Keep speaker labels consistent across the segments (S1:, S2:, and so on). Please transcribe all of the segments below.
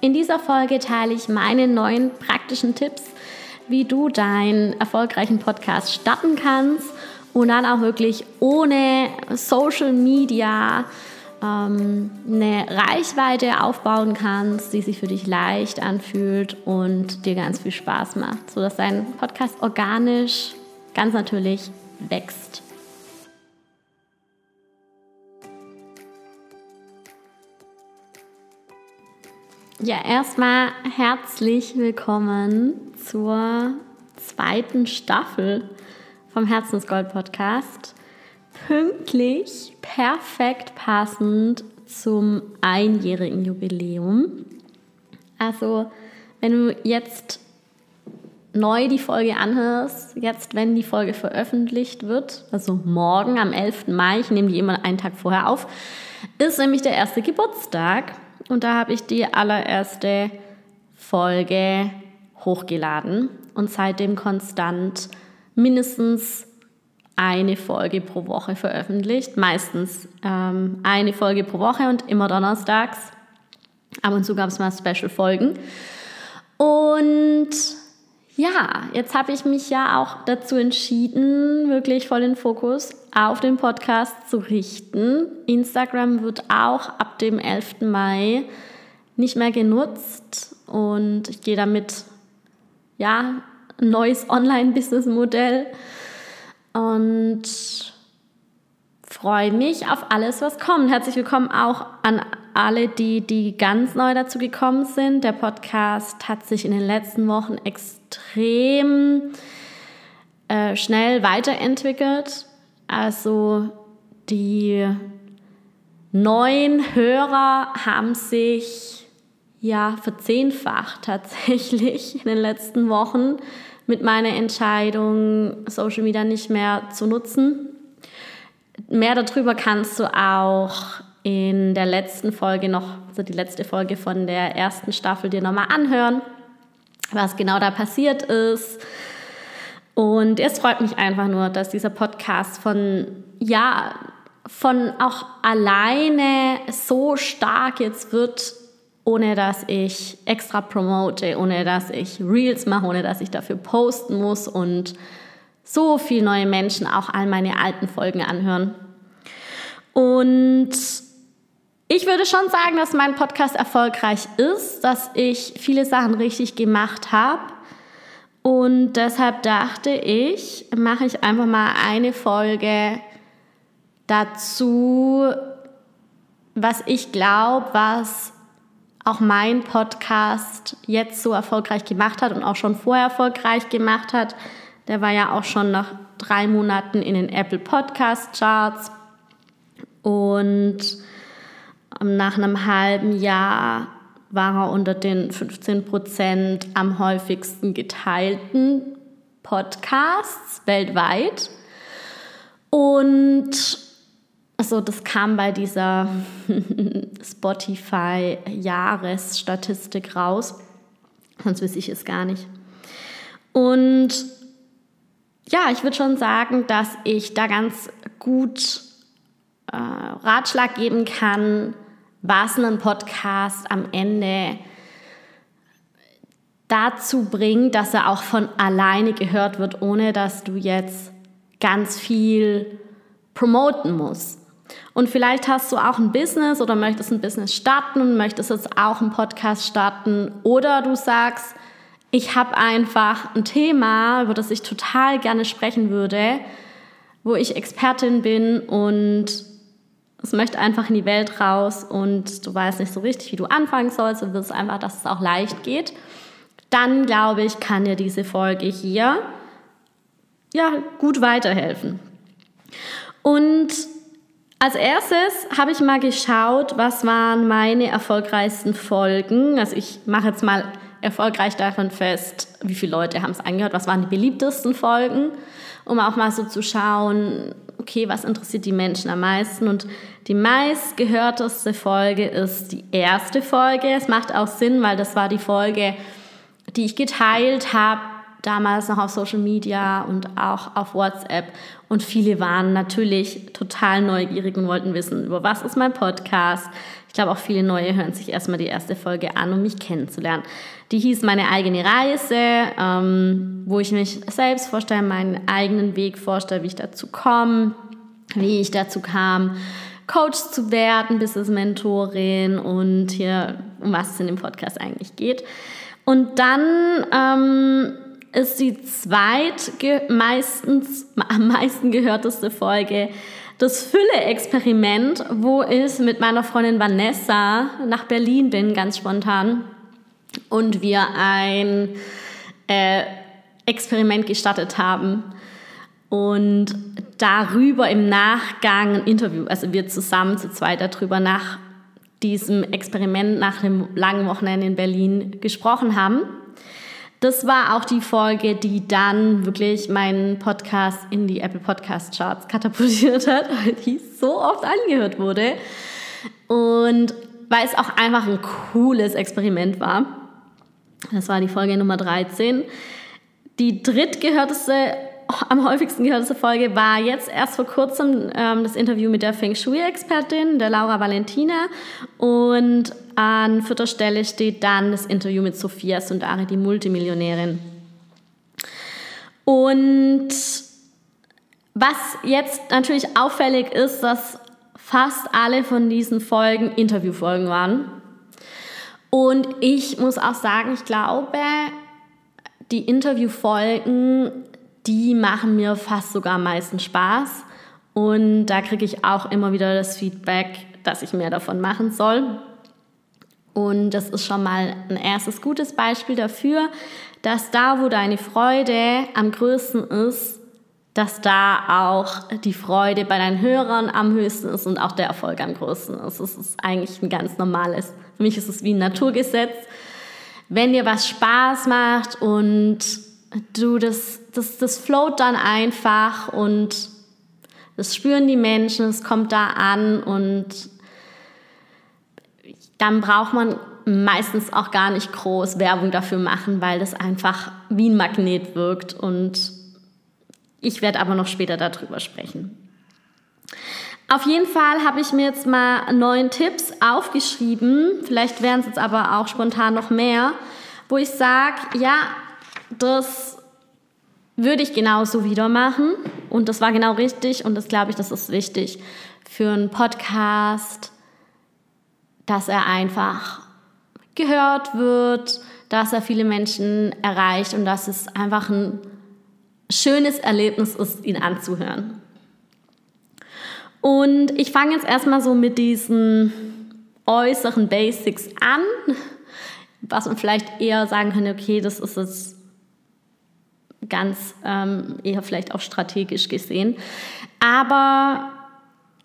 S1: In dieser Folge teile ich meine neuen praktischen Tipps, wie du deinen erfolgreichen Podcast starten kannst und dann auch wirklich ohne Social Media ähm, eine Reichweite aufbauen kannst, die sich für dich leicht anfühlt und dir ganz viel Spaß macht, sodass dein Podcast organisch, ganz natürlich wächst. Ja, erstmal herzlich willkommen zur zweiten Staffel vom Herzensgold Podcast. Pünktlich, perfekt passend zum einjährigen Jubiläum. Also, wenn du jetzt neu die Folge anhörst, jetzt, wenn die Folge veröffentlicht wird, also morgen am 11. Mai, ich nehme die immer einen Tag vorher auf, ist nämlich der erste Geburtstag und da habe ich die allererste Folge hochgeladen und seitdem konstant mindestens eine Folge pro Woche veröffentlicht. Meistens ähm, eine Folge pro Woche und immer donnerstags. Ab und zu gab es mal Special-Folgen. Und ja, jetzt habe ich mich ja auch dazu entschieden, wirklich voll den Fokus auf den Podcast zu richten. Instagram wird auch ab dem 11. Mai nicht mehr genutzt und ich gehe damit, ja, ein neues Online-Business-Modell und freue mich auf alles, was kommt. Herzlich willkommen auch an alle, die, die ganz neu dazu gekommen sind. Der Podcast hat sich in den letzten Wochen extrem äh, schnell weiterentwickelt. Also die neuen Hörer haben sich ja verzehnfacht tatsächlich in den letzten Wochen mit meiner Entscheidung, Social Media nicht mehr zu nutzen. Mehr darüber kannst du auch in der letzten Folge noch, also die letzte Folge von der ersten Staffel dir nochmal anhören, was genau da passiert ist. Und es freut mich einfach nur, dass dieser Podcast von, ja, von auch alleine so stark jetzt wird, ohne dass ich extra promote, ohne dass ich Reels mache, ohne dass ich dafür posten muss und so viele neue Menschen auch all meine alten Folgen anhören. Und ich würde schon sagen, dass mein Podcast erfolgreich ist, dass ich viele Sachen richtig gemacht habe. Und deshalb dachte ich, mache ich einfach mal eine Folge dazu, was ich glaube, was auch mein Podcast jetzt so erfolgreich gemacht hat und auch schon vorher erfolgreich gemacht hat. Der war ja auch schon nach drei Monaten in den Apple Podcast Charts. Und nach einem halben Jahr war er unter den 15 Prozent am häufigsten geteilten Podcasts weltweit. Und also das kam bei dieser Spotify-Jahresstatistik raus. Sonst wüsste ich es gar nicht. Und ja, ich würde schon sagen, dass ich da ganz gut äh, Ratschlag geben kann, was einen Podcast am Ende dazu bringt, dass er auch von alleine gehört wird, ohne dass du jetzt ganz viel promoten musst. Und vielleicht hast du auch ein Business oder möchtest ein Business starten und möchtest jetzt auch einen Podcast starten oder du sagst, ich habe einfach ein Thema, über das ich total gerne sprechen würde, wo ich Expertin bin und es möchte einfach in die Welt raus und du weißt nicht so richtig, wie du anfangen sollst und willst einfach, dass es auch leicht geht, dann glaube ich, kann dir diese Folge hier ja gut weiterhelfen. Und als erstes habe ich mal geschaut, was waren meine erfolgreichsten Folgen. Also ich mache jetzt mal erfolgreich davon fest, wie viele Leute haben es angehört, was waren die beliebtesten Folgen, um auch mal so zu schauen, okay, was interessiert die Menschen am meisten. Und die meistgehörteste Folge ist die erste Folge. Es macht auch Sinn, weil das war die Folge, die ich geteilt habe, damals noch auf Social Media und auch auf WhatsApp. Und viele waren natürlich total neugierig und wollten wissen, über was ist mein Podcast. Ich glaube, auch viele Neue hören sich erstmal die erste Folge an, um mich kennenzulernen. Die hieß Meine eigene Reise, ähm, wo ich mich selbst vorstelle, meinen eigenen Weg vorstelle, wie ich dazu komme, wie ich dazu kam, Coach zu werden, Business-Mentorin und hier, um was es in dem Podcast eigentlich geht. Und dann ähm, ist die zweit meistens, am meisten gehörteste Folge das Fülle-Experiment, wo ich mit meiner Freundin Vanessa nach Berlin bin, ganz spontan. Und wir ein äh, Experiment gestartet haben. Und darüber im Nachgang ein Interview, also wir zusammen zu zweit darüber nach diesem Experiment, nach dem langen Wochenende in Berlin gesprochen haben. Das war auch die Folge, die dann wirklich meinen Podcast in die Apple Podcast Charts katapultiert hat, weil die so oft angehört wurde. Und weil es auch einfach ein cooles Experiment war. Das war die Folge Nummer 13. Die drittgehörteste, am häufigsten gehörteste Folge war jetzt erst vor kurzem ähm, das Interview mit der Feng Shui-Expertin, der Laura Valentina. Und an vierter Stelle steht dann das Interview mit Sophia Sundari, die Multimillionärin. Und was jetzt natürlich auffällig ist, dass fast alle von diesen Folgen Interviewfolgen waren. Und ich muss auch sagen, ich glaube, die Interviewfolgen, die machen mir fast sogar am meisten Spaß. Und da kriege ich auch immer wieder das Feedback, dass ich mehr davon machen soll. Und das ist schon mal ein erstes gutes Beispiel dafür, dass da, wo deine Freude am größten ist, dass da auch die Freude bei deinen Hörern am höchsten ist und auch der Erfolg am größten ist. Das ist eigentlich ein ganz normales, für mich ist es wie ein Naturgesetz. Wenn dir was Spaß macht und du das, das, das float dann einfach und das spüren die Menschen, es kommt da an und dann braucht man meistens auch gar nicht groß Werbung dafür machen, weil das einfach wie ein Magnet wirkt. Und ich werde aber noch später darüber sprechen. Auf jeden Fall habe ich mir jetzt mal neun Tipps aufgeschrieben. Vielleicht wären es jetzt aber auch spontan noch mehr, wo ich sage, ja, das würde ich genauso wieder machen. Und das war genau richtig. Und das glaube ich, das ist wichtig für einen Podcast, dass er einfach gehört wird, dass er viele Menschen erreicht und dass es einfach ein schönes Erlebnis ist, ihn anzuhören. Und ich fange jetzt erstmal so mit diesen äußeren Basics an, was man vielleicht eher sagen könnte, okay, das ist jetzt ganz ähm, eher vielleicht auch strategisch gesehen. Aber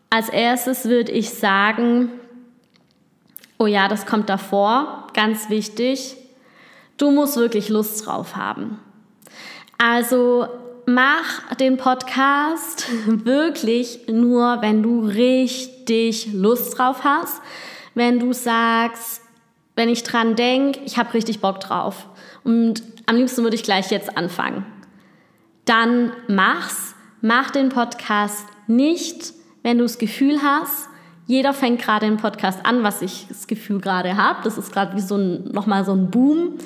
S1: als erstes würde ich sagen, Oh ja, das kommt davor, ganz wichtig. Du musst wirklich Lust drauf haben. Also mach den Podcast wirklich nur, wenn du richtig Lust drauf hast. Wenn du sagst, wenn ich dran denke, ich habe richtig Bock drauf. Und am liebsten würde ich gleich jetzt anfangen. Dann mach's. Mach den Podcast nicht, wenn du das Gefühl hast, jeder fängt gerade einen Podcast an, was ich das Gefühl gerade habe. Das ist gerade wie so ein, nochmal so ein Boom.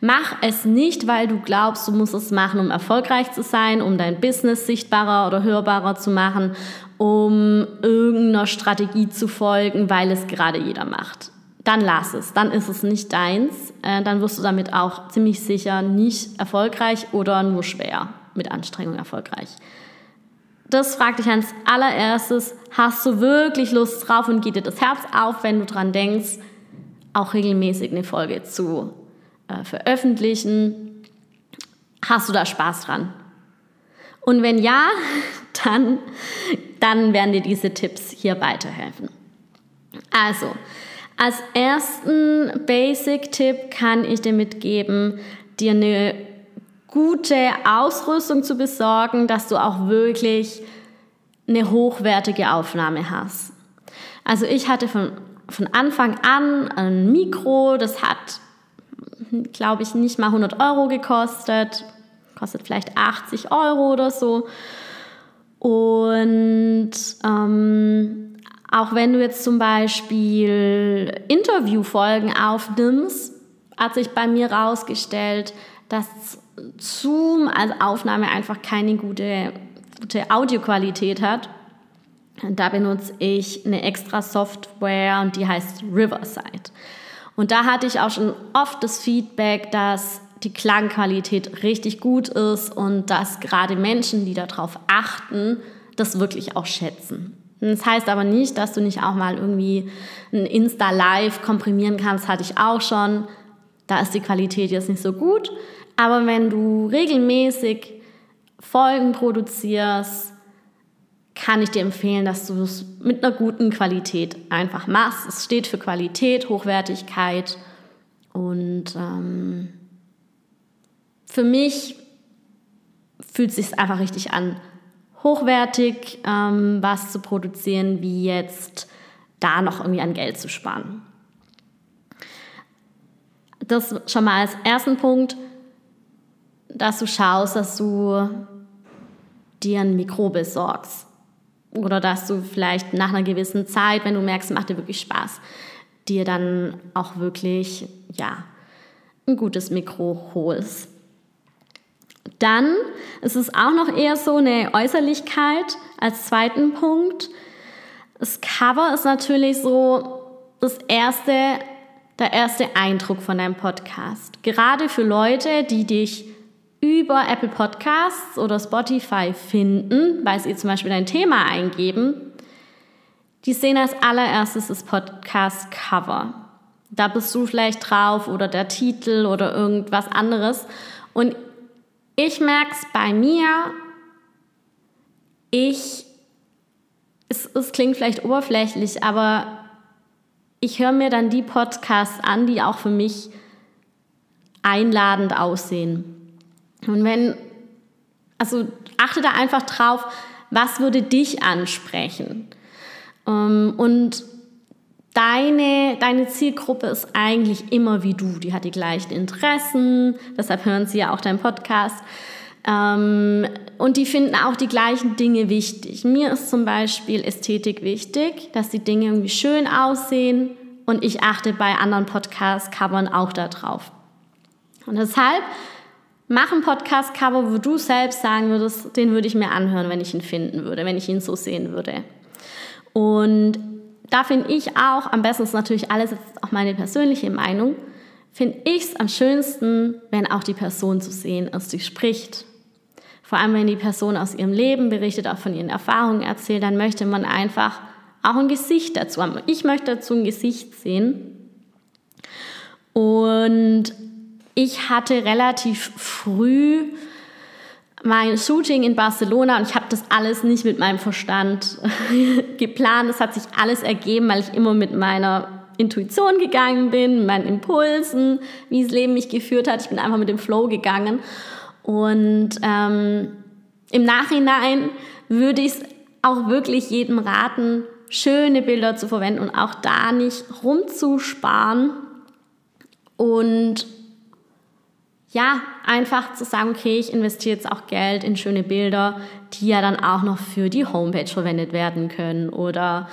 S1: Mach es nicht, weil du glaubst, du musst es machen, um erfolgreich zu sein, um dein Business sichtbarer oder hörbarer zu machen, um irgendeiner Strategie zu folgen, weil es gerade jeder macht. Dann lass es, dann ist es nicht deins, äh, dann wirst du damit auch ziemlich sicher nicht erfolgreich oder nur schwer mit Anstrengung erfolgreich. Das fragt dich als allererstes, hast du wirklich Lust drauf und geht dir das Herz auf, wenn du dran denkst, auch regelmäßig eine Folge zu äh, veröffentlichen? Hast du da Spaß dran? Und wenn ja, dann, dann werden dir diese Tipps hier weiterhelfen. Also, Als ersten Basic-Tipp kann ich dir mitgeben, dir eine gute Ausrüstung zu besorgen, dass du auch wirklich eine hochwertige Aufnahme hast. Also ich hatte von, von Anfang an ein Mikro, das hat, glaube ich, nicht mal 100 Euro gekostet, kostet vielleicht 80 Euro oder so. Und ähm, auch wenn du jetzt zum Beispiel Interviewfolgen aufnimmst, hat sich bei mir herausgestellt, dass Zoom als Aufnahme einfach keine gute, gute Audioqualität hat. Da benutze ich eine extra Software und die heißt Riverside. Und da hatte ich auch schon oft das Feedback, dass die Klangqualität richtig gut ist und dass gerade Menschen, die darauf achten, das wirklich auch schätzen. Das heißt aber nicht, dass du nicht auch mal irgendwie ein Insta-Live komprimieren kannst, hatte ich auch schon. Da ist die Qualität jetzt nicht so gut. Aber wenn du regelmäßig Folgen produzierst, kann ich dir empfehlen, dass du es mit einer guten Qualität einfach machst. Es steht für Qualität, Hochwertigkeit und ähm, für mich fühlt es sich einfach richtig an, hochwertig ähm, was zu produzieren, wie jetzt da noch irgendwie an Geld zu sparen. Das schon mal als ersten Punkt, dass du schaust, dass du dir ein Mikro besorgst. Oder dass du vielleicht nach einer gewissen Zeit, wenn du merkst, macht dir wirklich Spaß, dir dann auch wirklich, ja, ein gutes Mikro holst. Dann ist es auch noch eher so eine Äußerlichkeit als zweiten Punkt. Das Cover ist natürlich so das erste, der erste Eindruck von deinem Podcast. Gerade für Leute, die dich über Apple Podcasts oder Spotify finden, weil sie zum Beispiel dein Thema eingeben, die sehen als allererstes das Podcast-Cover. Da bist du vielleicht drauf oder der Titel oder irgendwas anderes. Und ich merke es bei mir, ich, es, es klingt vielleicht oberflächlich, aber ich höre mir dann die Podcasts an, die auch für mich einladend aussehen. Und wenn, also achte da einfach drauf, was würde dich ansprechen? Ähm, und deine, deine Zielgruppe ist eigentlich immer wie du. Die hat die gleichen Interessen, deshalb hören sie ja auch deinen Podcast. Ähm, und die finden auch die gleichen Dinge wichtig. Mir ist zum Beispiel Ästhetik wichtig, dass die Dinge irgendwie schön aussehen. Und ich achte bei anderen Podcast-Covern auch darauf. Und deshalb Mach einen Podcast-Cover, wo du selbst sagen würdest, den würde ich mir anhören, wenn ich ihn finden würde, wenn ich ihn so sehen würde. Und da finde ich auch, am besten ist natürlich alles auch meine persönliche Meinung, finde ich es am schönsten, wenn auch die Person zu sehen ist, die spricht. Vor allem, wenn die Person aus ihrem Leben berichtet, auch von ihren Erfahrungen erzählt, dann möchte man einfach auch ein Gesicht dazu haben. Ich möchte dazu ein Gesicht sehen. Und ich hatte relativ früh mein Shooting in Barcelona und ich habe das alles nicht mit meinem Verstand geplant. Es hat sich alles ergeben, weil ich immer mit meiner Intuition gegangen bin, meinen Impulsen, wie das Leben mich geführt hat. Ich bin einfach mit dem Flow gegangen. Und ähm, im Nachhinein würde ich es auch wirklich jedem raten, schöne Bilder zu verwenden und auch da nicht rumzusparen und ja, einfach zu sagen, okay, ich investiere jetzt auch Geld in schöne Bilder, die ja dann auch noch für die Homepage verwendet werden können oder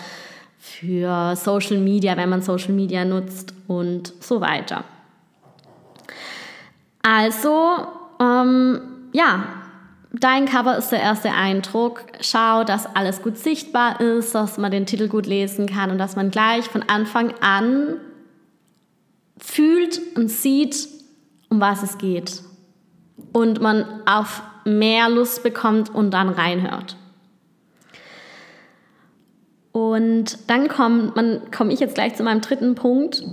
S1: für Social Media, wenn man Social Media nutzt und so weiter. Also, ähm, ja, dein Cover ist der erste Eindruck. Schau, dass alles gut sichtbar ist, dass man den Titel gut lesen kann und dass man gleich von Anfang an fühlt und sieht, um was es geht. Und man auf mehr Lust bekommt und dann reinhört. Und dann komme komm ich jetzt gleich zu meinem dritten Punkt,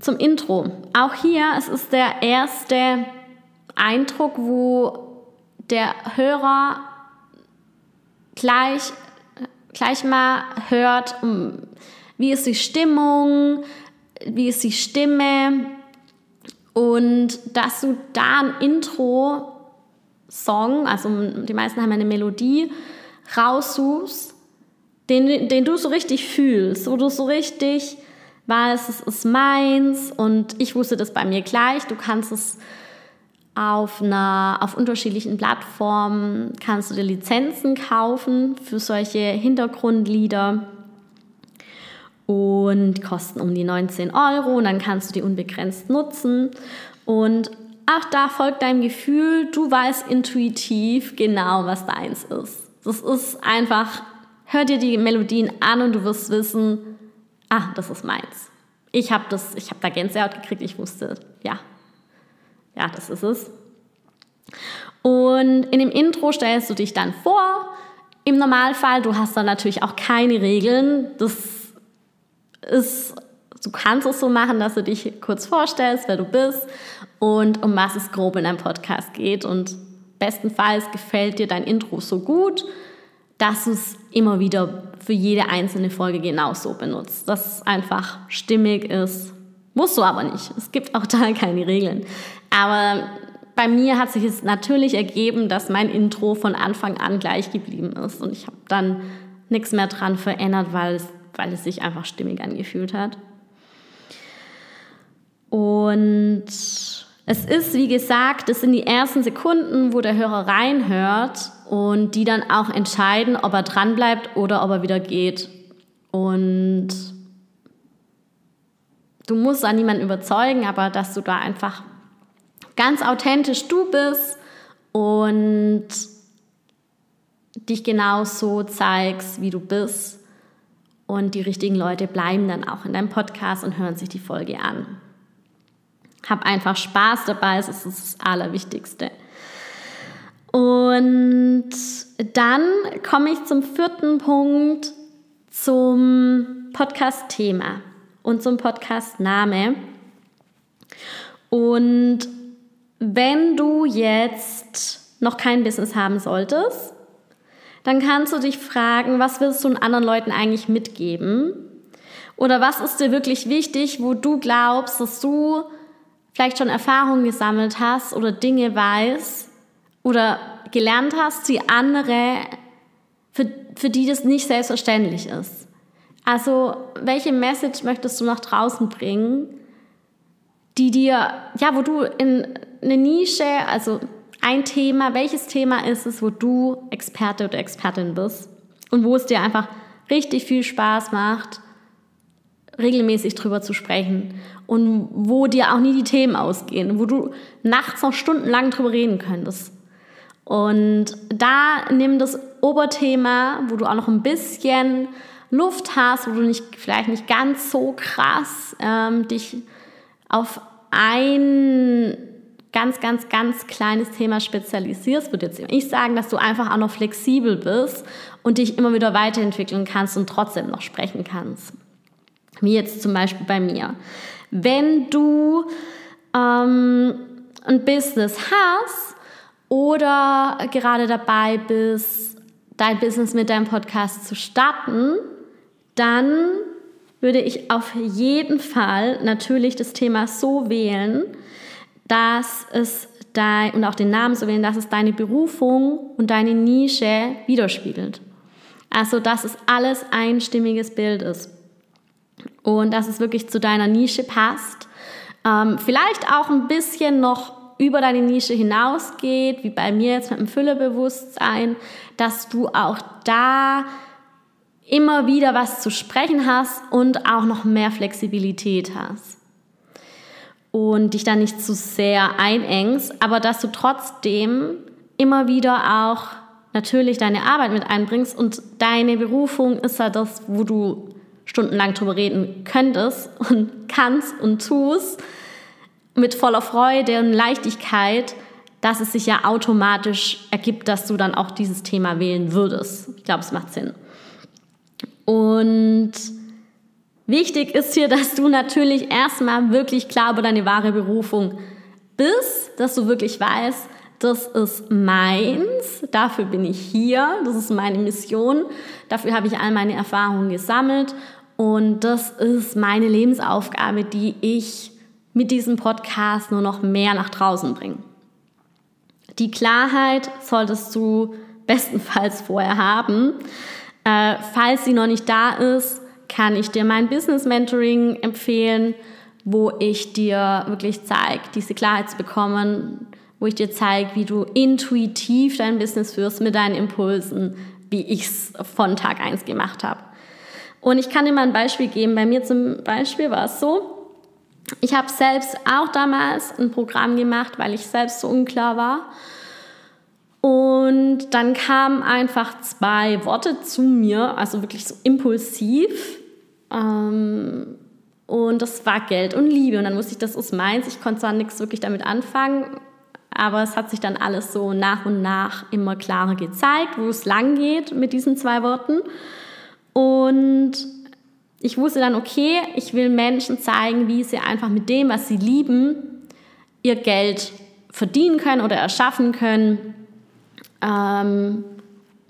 S1: zum Intro. Auch hier, es ist der erste Eindruck, wo der Hörer gleich, gleich mal hört, wie ist die Stimmung, wie ist die Stimme und dass du da ein Intro-Song, also die meisten haben eine Melodie, raussuchst, den, den du so richtig fühlst, wo du so richtig weißt, es ist meins und ich wusste das bei mir gleich. Du kannst es auf, einer, auf unterschiedlichen Plattformen, kannst du dir Lizenzen kaufen für solche Hintergrundlieder und kosten um die 19 Euro und dann kannst du die unbegrenzt nutzen und auch da folgt deinem Gefühl, du weißt intuitiv genau, was deins ist. Das ist einfach, hör dir die Melodien an und du wirst wissen, ah, das ist meins. Ich habe das, ich habe da Gänsehaut gekriegt, ich wusste, ja, ja, das ist es. Und in dem Intro stellst du dich dann vor. Im Normalfall, du hast dann natürlich auch keine Regeln. Das ist, du kannst es so machen, dass du dich kurz vorstellst, wer du bist und um was es grob in deinem Podcast geht. Und bestenfalls gefällt dir dein Intro so gut, dass du es immer wieder für jede einzelne Folge genauso benutzt. Dass es einfach stimmig ist. Musst du aber nicht. Es gibt auch da keine Regeln. Aber bei mir hat sich es natürlich ergeben, dass mein Intro von Anfang an gleich geblieben ist. Und ich habe dann nichts mehr dran verändert, weil es weil es sich einfach stimmig angefühlt hat. Und es ist, wie gesagt, das sind die ersten Sekunden, wo der Hörer reinhört und die dann auch entscheiden, ob er dran bleibt oder ob er wieder geht. Und du musst da niemanden überzeugen, aber dass du da einfach ganz authentisch du bist und dich genau so zeigst, wie du bist und die richtigen Leute bleiben dann auch in deinem Podcast und hören sich die Folge an. Hab einfach Spaß dabei, es ist das Allerwichtigste. Und dann komme ich zum vierten Punkt, zum Podcast-Thema und zum Podcast-Name. Und wenn du jetzt noch kein Business haben solltest, dann kannst du dich fragen, was willst du anderen Leuten eigentlich mitgeben? Oder was ist dir wirklich wichtig, wo du glaubst, dass du vielleicht schon Erfahrungen gesammelt hast oder Dinge weißt oder gelernt hast, die andere, für, für die das nicht selbstverständlich ist. Also, welche Message möchtest du nach draußen bringen, die dir, ja, wo du in eine Nische, also ein Thema, welches Thema ist es, wo du Experte oder Expertin bist und wo es dir einfach richtig viel Spaß macht, regelmäßig drüber zu sprechen und wo dir auch nie die Themen ausgehen, wo du nachts noch stundenlang drüber reden könntest. Und da nimm das Oberthema, wo du auch noch ein bisschen Luft hast, wo du nicht, vielleicht nicht ganz so krass ähm, dich auf ein ganz, ganz, ganz kleines Thema spezialisierst, würde jetzt ich sagen, dass du einfach auch noch flexibel bist und dich immer wieder weiterentwickeln kannst und trotzdem noch sprechen kannst. Wie jetzt zum Beispiel bei mir. Wenn du ähm, ein Business hast oder gerade dabei bist, dein Business mit deinem Podcast zu starten, dann würde ich auf jeden Fall natürlich das Thema so wählen, dass es dein, und auch den Namen so wählen, dass es deine Berufung und deine Nische widerspiegelt. Also, dass es alles ein stimmiges Bild ist. Und dass es wirklich zu deiner Nische passt. Ähm, vielleicht auch ein bisschen noch über deine Nische hinausgeht, wie bei mir jetzt mit dem Füllebewusstsein, dass du auch da immer wieder was zu sprechen hast und auch noch mehr Flexibilität hast und dich da nicht zu sehr einengst, aber dass du trotzdem immer wieder auch natürlich deine Arbeit mit einbringst und deine Berufung ist ja das, wo du stundenlang drüber reden könntest und kannst und tust mit voller Freude und Leichtigkeit, dass es sich ja automatisch ergibt, dass du dann auch dieses Thema wählen würdest. Ich glaube, es macht Sinn. Und Wichtig ist hier, dass du natürlich erstmal wirklich klar über deine wahre Berufung bist, dass du wirklich weißt, das ist meins, dafür bin ich hier, das ist meine Mission, dafür habe ich all meine Erfahrungen gesammelt Und das ist meine Lebensaufgabe, die ich mit diesem Podcast nur noch mehr nach draußen bringe. Die Klarheit solltest du bestenfalls vorher haben. Äh, falls sie noch nicht da ist, kann ich dir mein Business Mentoring empfehlen, wo ich dir wirklich zeige, diese Klarheit zu bekommen, wo ich dir zeige, wie du intuitiv dein Business führst mit deinen Impulsen, wie ich es von Tag 1 gemacht habe. Und ich kann dir mal ein Beispiel geben. Bei mir zum Beispiel war es so, ich habe selbst auch damals ein Programm gemacht, weil ich selbst so unklar war. Und dann kamen einfach zwei Worte zu mir, also wirklich so impulsiv. Ähm, und das war Geld und Liebe. Und dann wusste ich, das ist meins. Ich konnte zwar nichts wirklich damit anfangen, aber es hat sich dann alles so nach und nach immer klarer gezeigt, wo es lang geht mit diesen zwei Worten. Und ich wusste dann, okay, ich will Menschen zeigen, wie sie einfach mit dem, was sie lieben, ihr Geld verdienen können oder erschaffen können. Ähm,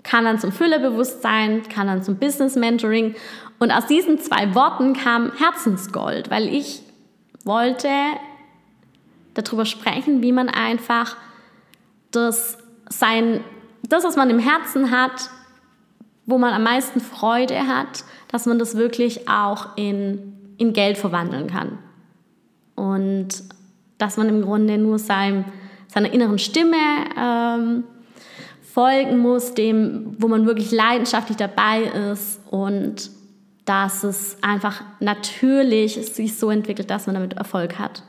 S1: kann dann zum Füllebewusstsein, kann dann zum Business Mentoring. Und aus diesen zwei Worten kam Herzensgold, weil ich wollte darüber sprechen, wie man einfach das, sein, das, was man im Herzen hat, wo man am meisten Freude hat, dass man das wirklich auch in, in Geld verwandeln kann. Und dass man im Grunde nur seinem, seiner inneren Stimme ähm, folgen muss, dem, wo man wirklich leidenschaftlich dabei ist und dass es einfach natürlich sich so entwickelt, dass man damit Erfolg hat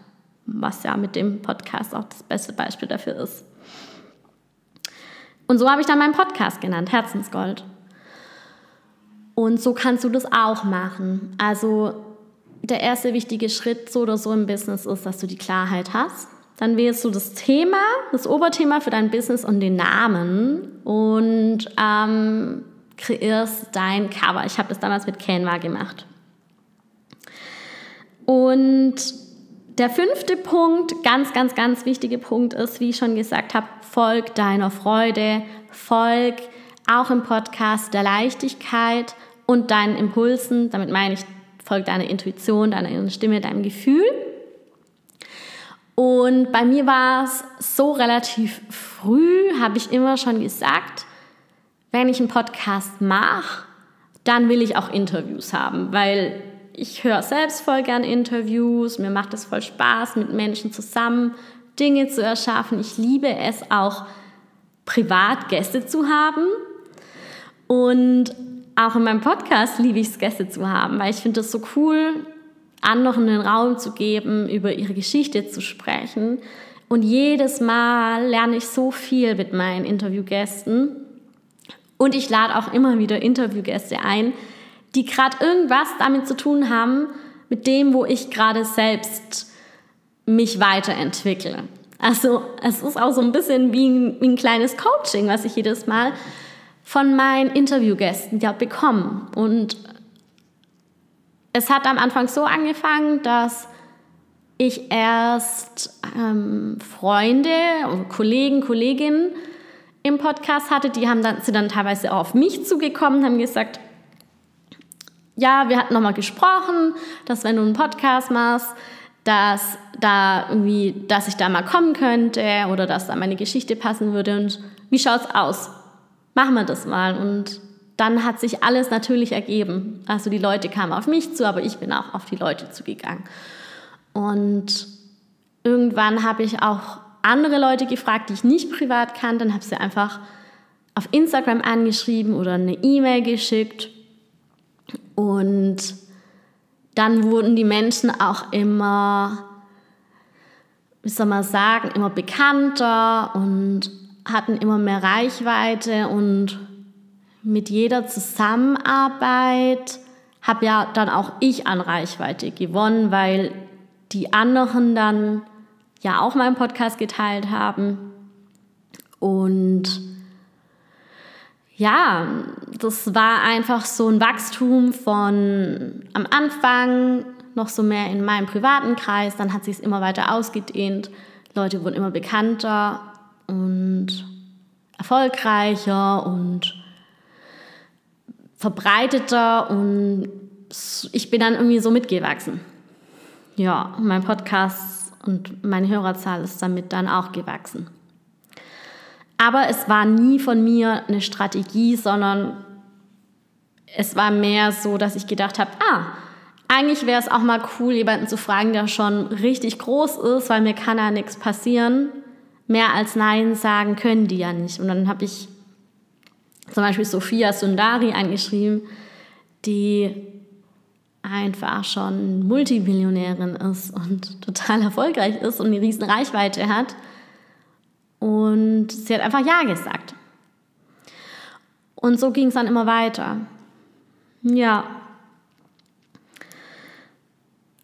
S1: was ja mit dem Podcast auch das beste Beispiel dafür ist. Und so habe ich dann meinen Podcast genannt, Herzensgold. Und so kannst du das auch machen. Also der erste wichtige Schritt so oder so im Business ist, dass du die Klarheit hast. Dann wählst du das Thema, das Oberthema für dein Business und den Namen und ähm, kreierst dein Cover. Ich habe das damals mit Canva gemacht. Und der fünfte Punkt, ganz, ganz, ganz wichtige Punkt ist, wie ich schon gesagt habe, folg deiner Freude, folg auch im Podcast der Leichtigkeit und deinen Impulsen. Damit meine ich, folg deiner Intuition, deiner Stimme, deinem Gefühl. Und bei mir war es so relativ früh, habe ich immer schon gesagt, wenn ich einen Podcast mache, dann will ich auch Interviews haben, weil ich höre selbst voll gern Interviews, mir macht es voll Spaß, mit Menschen zusammen Dinge zu erschaffen. Ich liebe es auch, privat Gäste zu haben. Und auch in meinem Podcast liebe ich es, Gäste zu haben, weil ich finde es so cool, anderen den Raum zu geben, über ihre Geschichte zu sprechen. Und jedes Mal lerne ich so viel mit meinen Interviewgästen. Und ich lade auch immer wieder Interviewgäste ein, die gerade irgendwas damit zu tun haben, mit dem, wo ich gerade selbst mich weiterentwickle. Also es ist auch so ein bisschen wie ein, wie ein kleines Coaching, was ich jedes Mal von meinen Interviewgästen ja bekomme. Und es hat am Anfang so angefangen, dass ich erst ähm, Freunde, Kollegen, Kolleginnen im Podcast hatte, die haben dann, sind dann teilweise auch auf mich zugekommen, haben gesagt, ja, wir hatten nochmal gesprochen, dass wenn du einen Podcast machst, dass da irgendwie, dass ich da mal kommen könnte oder dass da meine Geschichte passen würde und wie schaut's aus? Machen wir das mal und dann hat sich alles natürlich ergeben. Also die Leute kamen auf mich zu, aber ich bin auch auf die Leute zugegangen. Und irgendwann habe ich auch andere Leute gefragt, die ich nicht privat kannte, dann habe sie einfach auf Instagram angeschrieben oder eine E-Mail geschickt. Und dann wurden die Menschen auch immer, wie soll man sagen, immer bekannter und hatten immer mehr Reichweite. Und mit jeder Zusammenarbeit habe ja dann auch ich an Reichweite gewonnen, weil die anderen dann ja auch meinen Podcast geteilt haben und ja, das war einfach so ein Wachstum von am Anfang noch so mehr in meinem privaten Kreis, dann hat sich es immer weiter ausgedehnt. Leute wurden immer bekannter und erfolgreicher und verbreiteter und ich bin dann irgendwie so mitgewachsen. Ja, mein Podcast und meine Hörerzahl ist damit dann auch gewachsen. Aber es war nie von mir eine Strategie, sondern es war mehr so, dass ich gedacht habe, ah, eigentlich wäre es auch mal cool, jemanden zu fragen, der schon richtig groß ist, weil mir kann ja nichts passieren. Mehr als Nein sagen können die ja nicht. Und dann habe ich zum Beispiel Sophia Sundari angeschrieben, die einfach schon Multimillionärin ist und total erfolgreich ist und eine riesen Reichweite hat. Und sie hat einfach Ja gesagt. Und so ging es dann immer weiter. Ja.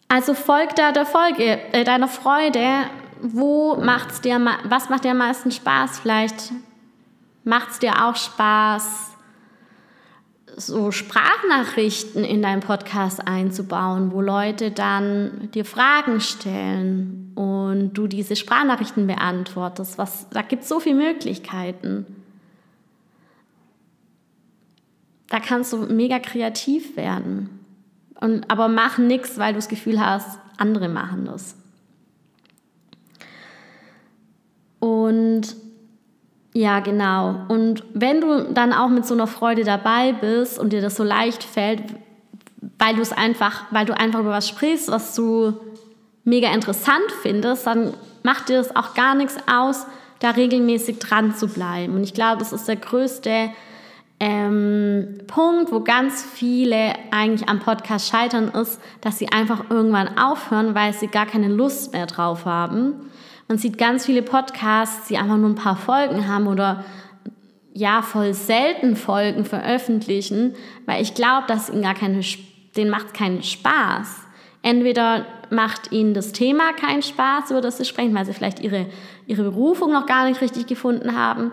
S1: Also folg da der Folge, äh, deiner Freude. Wo macht's dir, was macht dir am meisten Spaß? Vielleicht macht es dir auch Spaß, so Sprachnachrichten in deinen Podcast einzubauen, wo Leute dann dir Fragen stellen und du diese Sprachnachrichten beantwortest. Was, da gibt es so viele Möglichkeiten. Da kannst du mega kreativ werden. Und, aber mach nichts, weil du das Gefühl hast, andere machen das. Und ja, genau. Und wenn du dann auch mit so einer Freude dabei bist und dir das so leicht fällt, weil du es einfach, weil du einfach über was sprichst, was du mega interessant findest, dann macht dir das auch gar nichts aus, da regelmäßig dran zu bleiben. Und ich glaube, das ist der größte ähm, Punkt, wo ganz viele eigentlich am Podcast scheitern, ist, dass sie einfach irgendwann aufhören, weil sie gar keine Lust mehr drauf haben. Man sieht ganz viele Podcasts, die einfach nur ein paar Folgen haben oder ja, voll selten Folgen veröffentlichen, weil ich glaube, dass ihnen gar keine, denen macht keinen Spaß. Entweder macht ihnen das Thema keinen Spaß, über das sie sprechen, weil sie vielleicht ihre, ihre Berufung noch gar nicht richtig gefunden haben,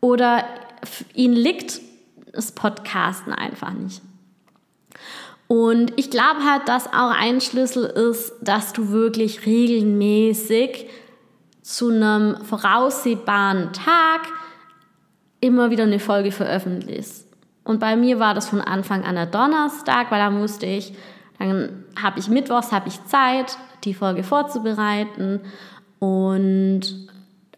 S1: oder ihnen liegt das Podcasten einfach nicht. Und ich glaube halt, dass auch ein Schlüssel ist, dass du wirklich regelmäßig zu einem voraussehbaren Tag immer wieder eine Folge veröffentlichst. Und bei mir war das von Anfang an der Donnerstag, weil da musste ich, dann habe ich Mittwochs, habe ich Zeit, die Folge vorzubereiten und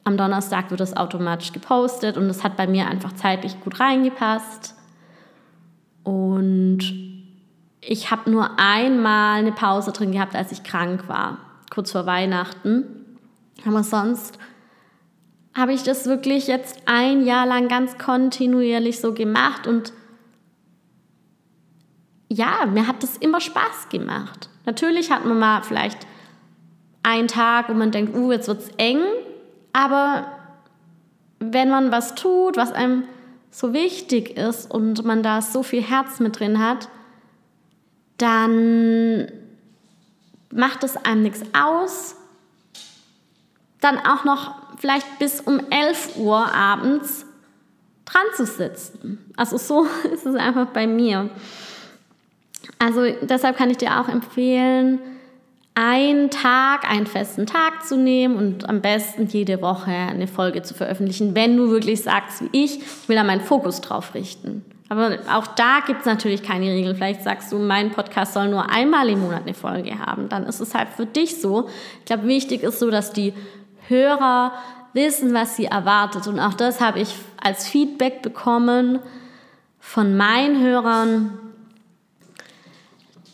S1: am Donnerstag wird das automatisch gepostet und es hat bei mir einfach zeitlich gut reingepasst. Und ich habe nur einmal eine Pause drin gehabt, als ich krank war, kurz vor Weihnachten. Aber sonst habe ich das wirklich jetzt ein Jahr lang ganz kontinuierlich so gemacht und ja, mir hat das immer Spaß gemacht. Natürlich hat man mal vielleicht einen Tag, wo man denkt, uh, jetzt wird es eng, aber wenn man was tut, was einem so wichtig ist und man da so viel Herz mit drin hat, dann macht es einem nichts aus dann auch noch vielleicht bis um 11 Uhr abends dran zu sitzen. Also so ist es einfach bei mir. Also deshalb kann ich dir auch empfehlen, einen Tag, einen festen Tag zu nehmen und am besten jede Woche eine Folge zu veröffentlichen, wenn du wirklich sagst, wie ich, ich will da meinen Fokus drauf richten. Aber auch da gibt es natürlich keine Regeln. Vielleicht sagst du, mein Podcast soll nur einmal im Monat eine Folge haben. Dann ist es halt für dich so. Ich glaube, wichtig ist so, dass die Hörer wissen, was sie erwartet. Und auch das habe ich als Feedback bekommen von meinen Hörern,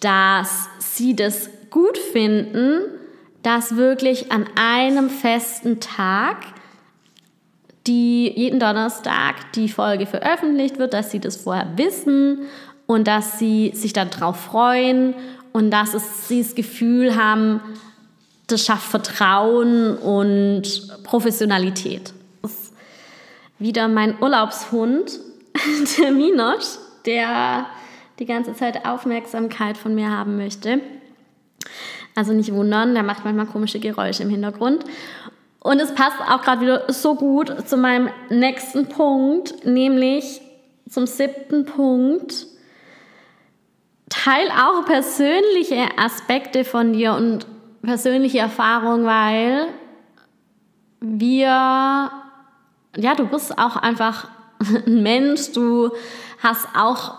S1: dass sie das gut finden, dass wirklich an einem festen Tag, die jeden Donnerstag die Folge veröffentlicht wird, dass sie das vorher wissen und dass sie sich darauf freuen und dass es, sie das Gefühl haben, das schafft Vertrauen und Professionalität. Das ist wieder mein Urlaubshund, der Minosch, der die ganze Zeit Aufmerksamkeit von mir haben möchte. Also nicht wundern, der macht manchmal komische Geräusche im Hintergrund. Und es passt auch gerade wieder so gut zu meinem nächsten Punkt, nämlich zum siebten Punkt. Teil auch persönliche Aspekte von dir und persönliche Erfahrung, weil wir, ja, du bist auch einfach ein Mensch, du hast auch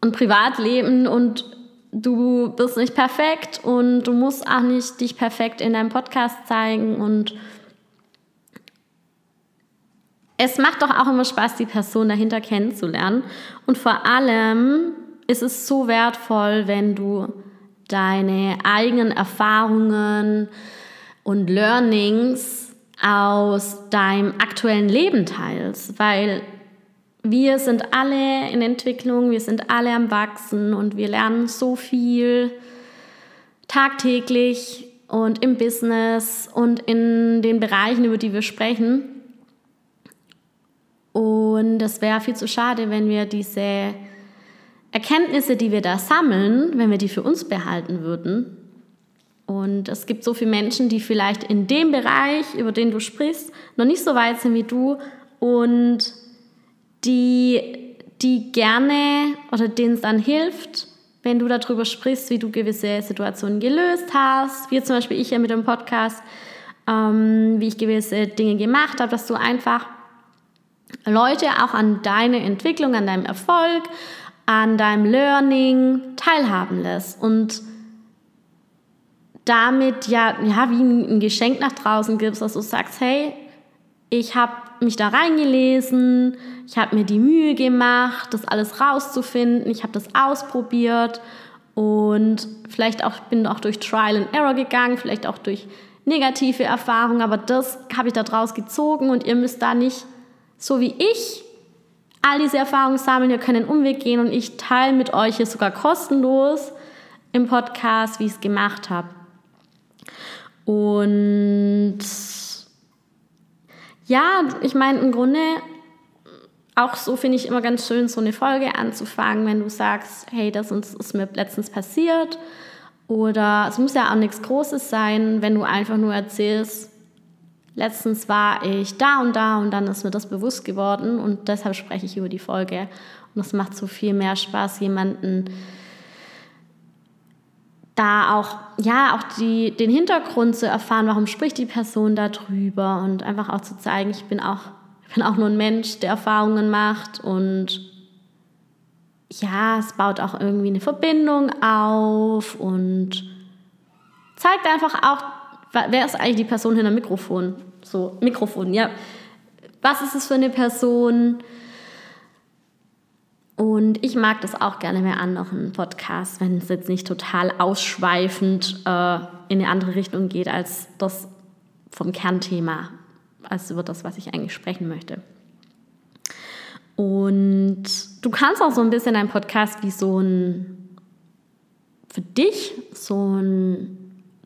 S1: ein Privatleben und du bist nicht perfekt und du musst auch nicht dich perfekt in deinem Podcast zeigen und es macht doch auch immer Spaß, die Person dahinter kennenzulernen. Und vor allem ist es so wertvoll, wenn du deine eigenen Erfahrungen und Learnings aus deinem aktuellen Leben teilst, weil wir sind alle in Entwicklung, wir sind alle am Wachsen und wir lernen so viel tagtäglich und im Business und in den Bereichen, über die wir sprechen. Und es wäre viel zu schade, wenn wir diese Erkenntnisse, die wir da sammeln, wenn wir die für uns behalten würden. Und es gibt so viele Menschen, die vielleicht in dem Bereich, über den du sprichst, noch nicht so weit sind wie du und die, die gerne oder denen es dann hilft, wenn du darüber sprichst, wie du gewisse Situationen gelöst hast, wie zum Beispiel ich ja mit dem Podcast, ähm, wie ich gewisse Dinge gemacht habe, dass du einfach Leute auch an deine Entwicklung, an deinem Erfolg, an deinem Learning teilhaben lässt und damit ja, ja wie ein Geschenk nach draußen gibst, dass du sagst, hey, ich habe mich da reingelesen, ich habe mir die Mühe gemacht, das alles rauszufinden, ich habe das ausprobiert und vielleicht auch bin auch durch Trial and Error gegangen, vielleicht auch durch negative Erfahrungen, aber das habe ich da draus gezogen und ihr müsst da nicht so wie ich all diese Erfahrungen sammeln, ihr könnt einen Umweg gehen und ich teile mit euch hier sogar kostenlos im Podcast, wie ich es gemacht habe. Und ja, ich meine, im Grunde auch so finde ich immer ganz schön, so eine Folge anzufangen, wenn du sagst, hey, das ist mir letztens passiert. Oder es muss ja auch nichts Großes sein, wenn du einfach nur erzählst, letztens war ich da und da und dann ist mir das bewusst geworden und deshalb spreche ich über die Folge. Und es macht so viel mehr Spaß, jemanden da auch, ja, auch die, den Hintergrund zu erfahren, warum spricht die Person darüber und einfach auch zu zeigen, ich bin auch, ich bin auch nur ein Mensch, der Erfahrungen macht und ja, es baut auch irgendwie eine Verbindung auf und zeigt einfach auch, wer ist eigentlich die Person hinter dem Mikrofon? So, Mikrofon, ja. Was ist es für eine Person? Und ich mag das auch gerne bei anderen Podcasts, wenn es jetzt nicht total ausschweifend äh, in eine andere Richtung geht als das vom Kernthema, als über das, was ich eigentlich sprechen möchte. Und du kannst auch so ein bisschen deinen Podcast wie so ein, für dich, so ein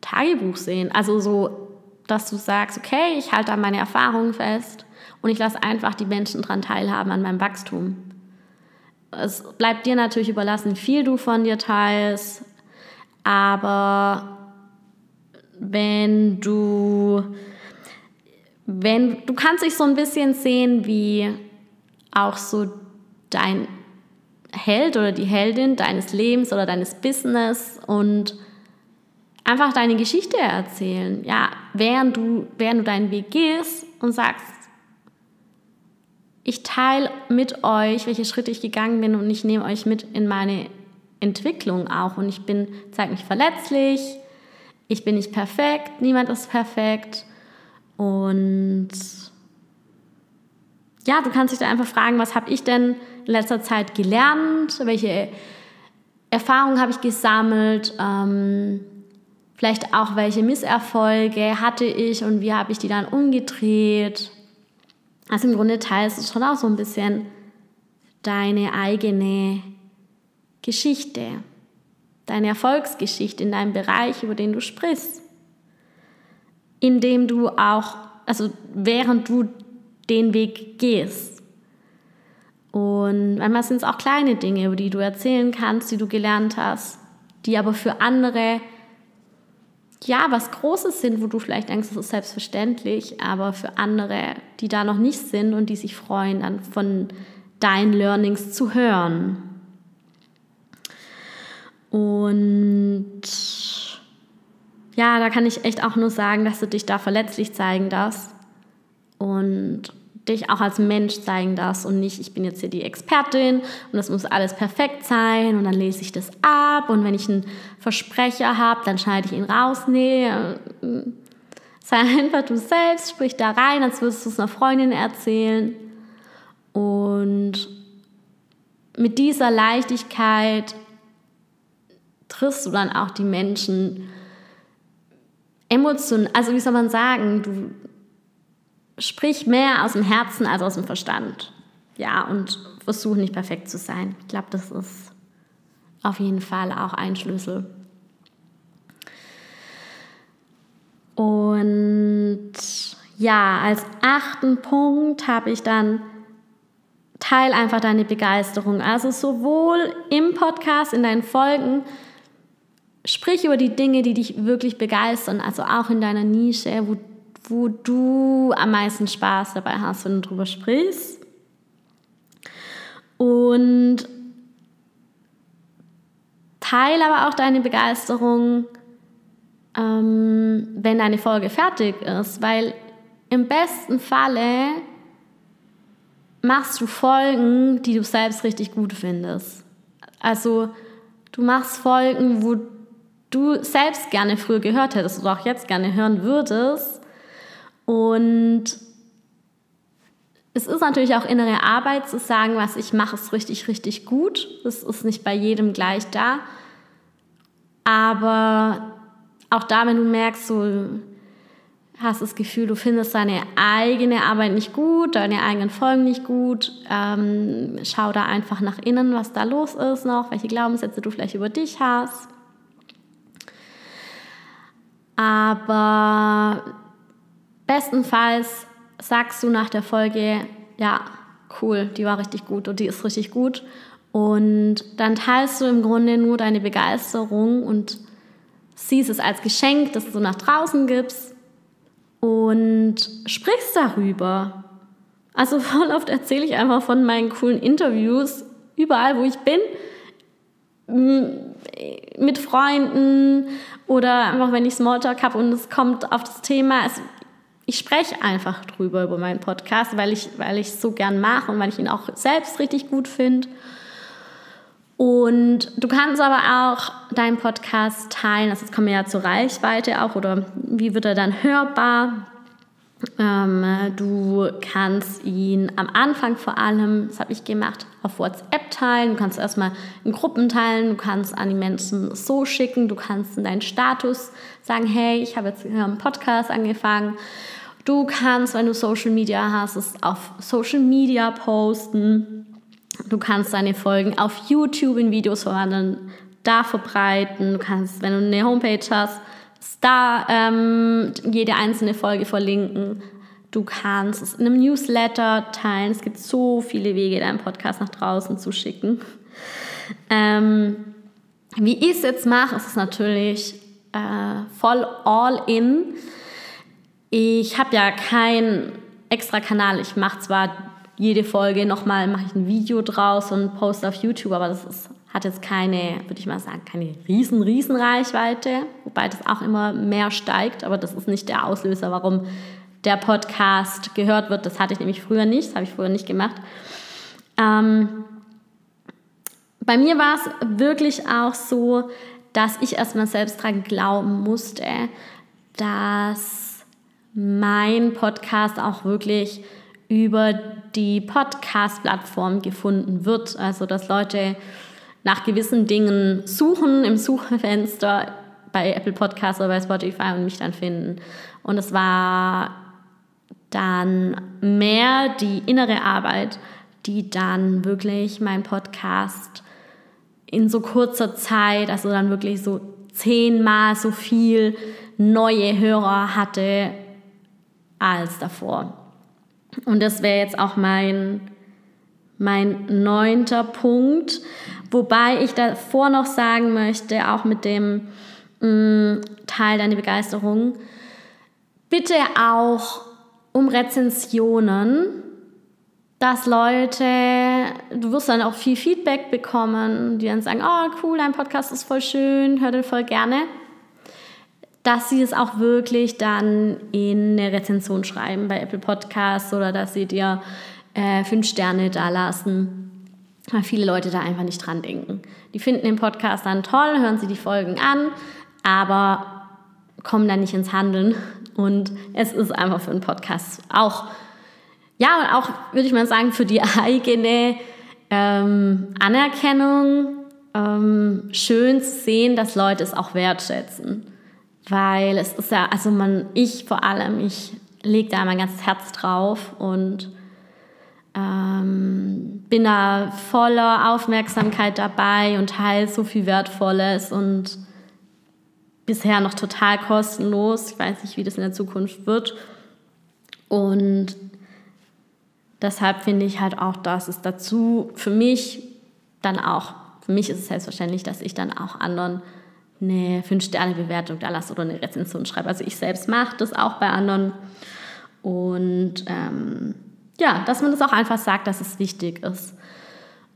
S1: Tagebuch sehen. Also so, dass du sagst, okay, ich halte an meine Erfahrungen fest und ich lasse einfach die Menschen daran teilhaben an meinem Wachstum. Es bleibt dir natürlich überlassen, wie viel du von dir teilst, aber wenn du, wenn, du kannst dich so ein bisschen sehen wie auch so dein Held oder die Heldin deines Lebens oder deines Business und einfach deine Geschichte erzählen. Ja, während du, während du deinen Weg gehst und sagst, ich teile mit euch, welche Schritte ich gegangen bin und ich nehme euch mit in meine Entwicklung auch. Und ich bin, zeige mich verletzlich, ich bin nicht perfekt, niemand ist perfekt. Und ja, du kannst dich da einfach fragen, was habe ich denn in letzter Zeit gelernt, welche Erfahrungen habe ich gesammelt, ähm, Vielleicht auch, welche Misserfolge hatte ich und wie habe ich die dann umgedreht. Also im Grunde teilst du schon auch so ein bisschen deine eigene Geschichte, deine Erfolgsgeschichte in deinem Bereich, über den du sprichst. Indem du auch, also während du den Weg gehst. Und manchmal sind es auch kleine Dinge, über die du erzählen kannst, die du gelernt hast, die aber für andere ja, was Großes sind, wo du vielleicht denkst, das ist selbstverständlich, aber für andere, die da noch nicht sind und die sich freuen, dann von deinen Learnings zu hören. Und ja, da kann ich echt auch nur sagen, dass du dich da verletzlich zeigen darfst und dich auch als Mensch zeigen darfst und nicht, ich bin jetzt hier die Expertin und das muss alles perfekt sein und dann lese ich das ab und wenn ich einen Versprecher habe, dann schneide ich ihn raus. Nee, äh, sei einfach du selbst, sprich da rein, als würdest du es einer Freundin erzählen und mit dieser Leichtigkeit triffst du dann auch die Menschen emotional, also wie soll man sagen, du sprich mehr aus dem Herzen als aus dem Verstand. Ja, und versuch nicht perfekt zu sein. Ich glaube, das ist auf jeden Fall auch ein Schlüssel. Und ja, als achten Punkt habe ich dann teil einfach deine Begeisterung. Also sowohl im Podcast, in deinen Folgen, sprich über die Dinge, die dich wirklich begeistern, also auch in deiner Nische, wo, wo du am meisten Spaß dabei hast, wenn du darüber sprichst. Und teile aber auch deine Begeisterung, ähm, wenn deine Folge fertig ist, weil im besten Falle machst du Folgen, die du selbst richtig gut findest. Also du machst Folgen, wo du selbst gerne früher gehört hättest oder auch jetzt gerne hören würdest. Und es ist natürlich auch innere Arbeit zu sagen, was ich mache, ist richtig, richtig gut. Das ist nicht bei jedem gleich da. Aber auch da, wenn du merkst, so hast das Gefühl, du findest deine eigene Arbeit nicht gut, deine eigenen Folgen nicht gut, ähm, schau da einfach nach innen, was da los ist noch, welche Glaubenssätze du vielleicht über dich hast. Aber bestenfalls sagst du nach der Folge, ja, cool, die war richtig gut und die ist richtig gut. Und dann teilst du im Grunde nur deine Begeisterung und siehst es als Geschenk, das du nach draußen gibst und sprichst darüber. Also voll oft erzähle ich einfach von meinen coolen Interviews, überall wo ich bin, mit Freunden oder einfach wenn ich Smalltalk habe und es kommt auf das Thema. Also ich spreche einfach drüber über meinen Podcast, weil ich weil es so gern mache und weil ich ihn auch selbst richtig gut finde. Und du kannst aber auch deinen Podcast teilen, also kommen wir ja zur Reichweite auch, oder wie wird er dann hörbar? Ähm, du kannst ihn am Anfang vor allem, das habe ich gemacht, auf WhatsApp teilen, du kannst erstmal in Gruppen teilen, du kannst an die Menschen so schicken, du kannst in deinen Status sagen, hey, ich habe jetzt einen Podcast angefangen. Du kannst, wenn du Social Media hast, es auf Social Media posten. Du kannst deine Folgen auf YouTube in Videos verwandeln, da verbreiten. Du kannst, wenn du eine Homepage hast, da ähm, jede einzelne Folge verlinken. Du kannst es in einem Newsletter teilen. Es gibt so viele Wege, deinen Podcast nach draußen zu schicken. Ähm, wie ich es jetzt mache, ist es natürlich äh, voll all in. Ich habe ja keinen extra Kanal. Ich mache zwar jede Folge nochmal mache ich ein Video draus und poste auf YouTube, aber das ist, hat jetzt keine, würde ich mal sagen, keine riesen, riesen Reichweite, wobei das auch immer mehr steigt, aber das ist nicht der Auslöser, warum der Podcast gehört wird. Das hatte ich nämlich früher nicht, das habe ich früher nicht gemacht. Ähm, bei mir war es wirklich auch so, dass ich erstmal selbst dran glauben musste, dass mein Podcast auch wirklich über die Podcast-Plattform gefunden wird. Also dass Leute nach gewissen Dingen suchen im Suchfenster bei Apple Podcasts oder bei Spotify und mich dann finden. Und es war dann mehr die innere Arbeit, die dann wirklich mein Podcast in so kurzer Zeit, also dann wirklich so zehnmal so viel neue Hörer hatte als davor. Und das wäre jetzt auch mein, mein neunter Punkt. Wobei ich davor noch sagen möchte, auch mit dem mh, mm, Teil deiner Begeisterung, bitte auch um Rezensionen, dass Leute, du wirst dann auch viel Feedback bekommen, die dann sagen, oh cool, dein Podcast ist voll schön, hör den voll gerne dass sie es auch wirklich dann in eine Rezension schreiben bei Apple Podcasts oder dass sie dir äh, fünf Sterne da lassen, weil viele Leute da einfach nicht dran denken. Die finden den Podcast dann toll, hören sie die Folgen an, aber kommen dann nicht ins Handeln. Und es ist einfach für einen Podcast auch, ja, und auch, würde ich mal sagen, für die eigene ähm, Anerkennung ähm, schön zu sehen, dass Leute es auch wertschätzen weil es ist ja, also man, ich vor allem, ich lege da mein ganzes Herz drauf und ähm, bin da voller Aufmerksamkeit dabei und teile so viel Wertvolles und bisher noch total kostenlos. Ich weiß nicht, wie das in der Zukunft wird. Und deshalb finde ich halt auch, dass es dazu für mich dann auch, für mich ist es selbstverständlich, dass ich dann auch anderen eine 5-Sterne-Bewertung da lasse oder eine Rezension schreibe. Also ich selbst mache das auch bei anderen. Und ähm, ja, dass man das auch einfach sagt, dass es wichtig ist.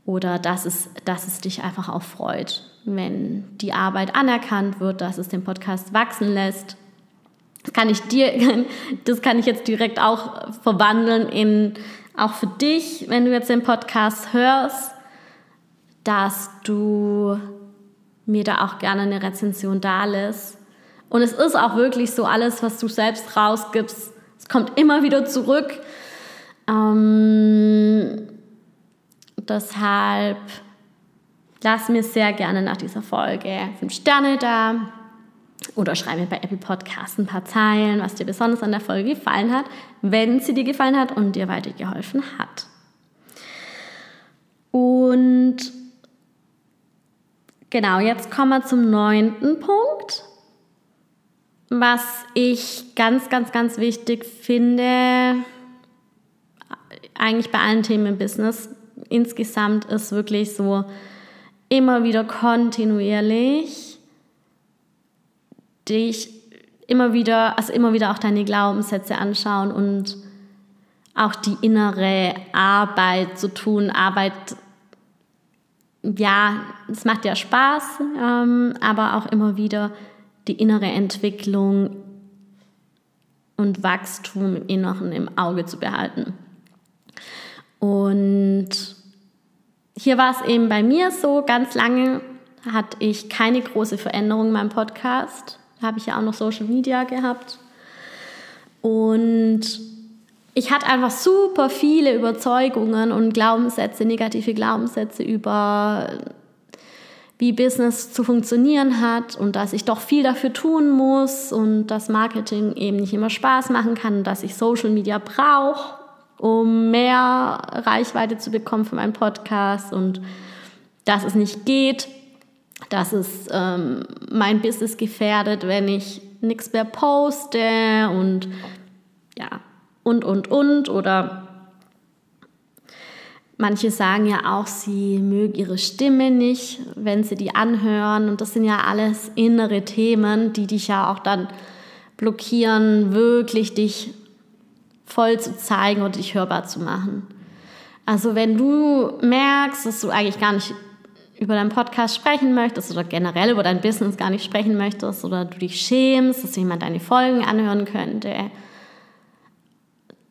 S1: Oder dass es, dass es dich einfach auch freut, wenn die Arbeit anerkannt wird, dass es den Podcast wachsen lässt. Das kann ich dir, das kann ich jetzt direkt auch verwandeln in auch für dich, wenn du jetzt den Podcast hörst, dass du mir da auch gerne eine Rezension da lässt. Und es ist auch wirklich so, alles, was du selbst rausgibst, es kommt immer wieder zurück. Ähm, deshalb lass mir sehr gerne nach dieser Folge fünf Sterne da oder schreib mir bei Apple Podcasts ein paar Zeilen, was dir besonders an der Folge gefallen hat, wenn sie dir gefallen hat und dir weitergeholfen hat. Und Genau, jetzt kommen wir zum neunten Punkt. Was ich ganz, ganz, ganz wichtig finde, eigentlich bei allen Themen im Business insgesamt, ist wirklich so immer wieder kontinuierlich dich immer wieder, also immer wieder auch deine Glaubenssätze anschauen und auch die innere Arbeit zu tun, Arbeit ja, es macht ja Spaß, ähm, aber auch immer wieder die innere Entwicklung und Wachstum im Inneren im Auge zu behalten. Und hier war es eben bei mir so, ganz lange hatte ich keine große Veränderung in meinem Podcast. Da habe ich ja auch noch Social Media gehabt. Und ich hatte einfach super viele Überzeugungen und Glaubenssätze, negative Glaubenssätze über wie Business zu funktionieren hat und dass ich doch viel dafür tun muss und dass Marketing eben nicht immer Spaß machen kann, dass ich Social Media brauche, um mehr Reichweite zu bekommen für meinen Podcast und dass es nicht geht, dass es ähm, mein Business gefährdet, wenn ich nichts mehr poste und ja, und, und, und. Oder manche sagen ja auch, sie mögen ihre Stimme nicht, wenn sie die anhören. Und das sind ja alles innere Themen, die dich ja auch dann blockieren, wirklich dich voll zu zeigen und dich hörbar zu machen. Also wenn du merkst, dass du eigentlich gar nicht über deinen Podcast sprechen möchtest oder generell über dein Business gar nicht sprechen möchtest oder du dich schämst, dass jemand deine Folgen anhören könnte,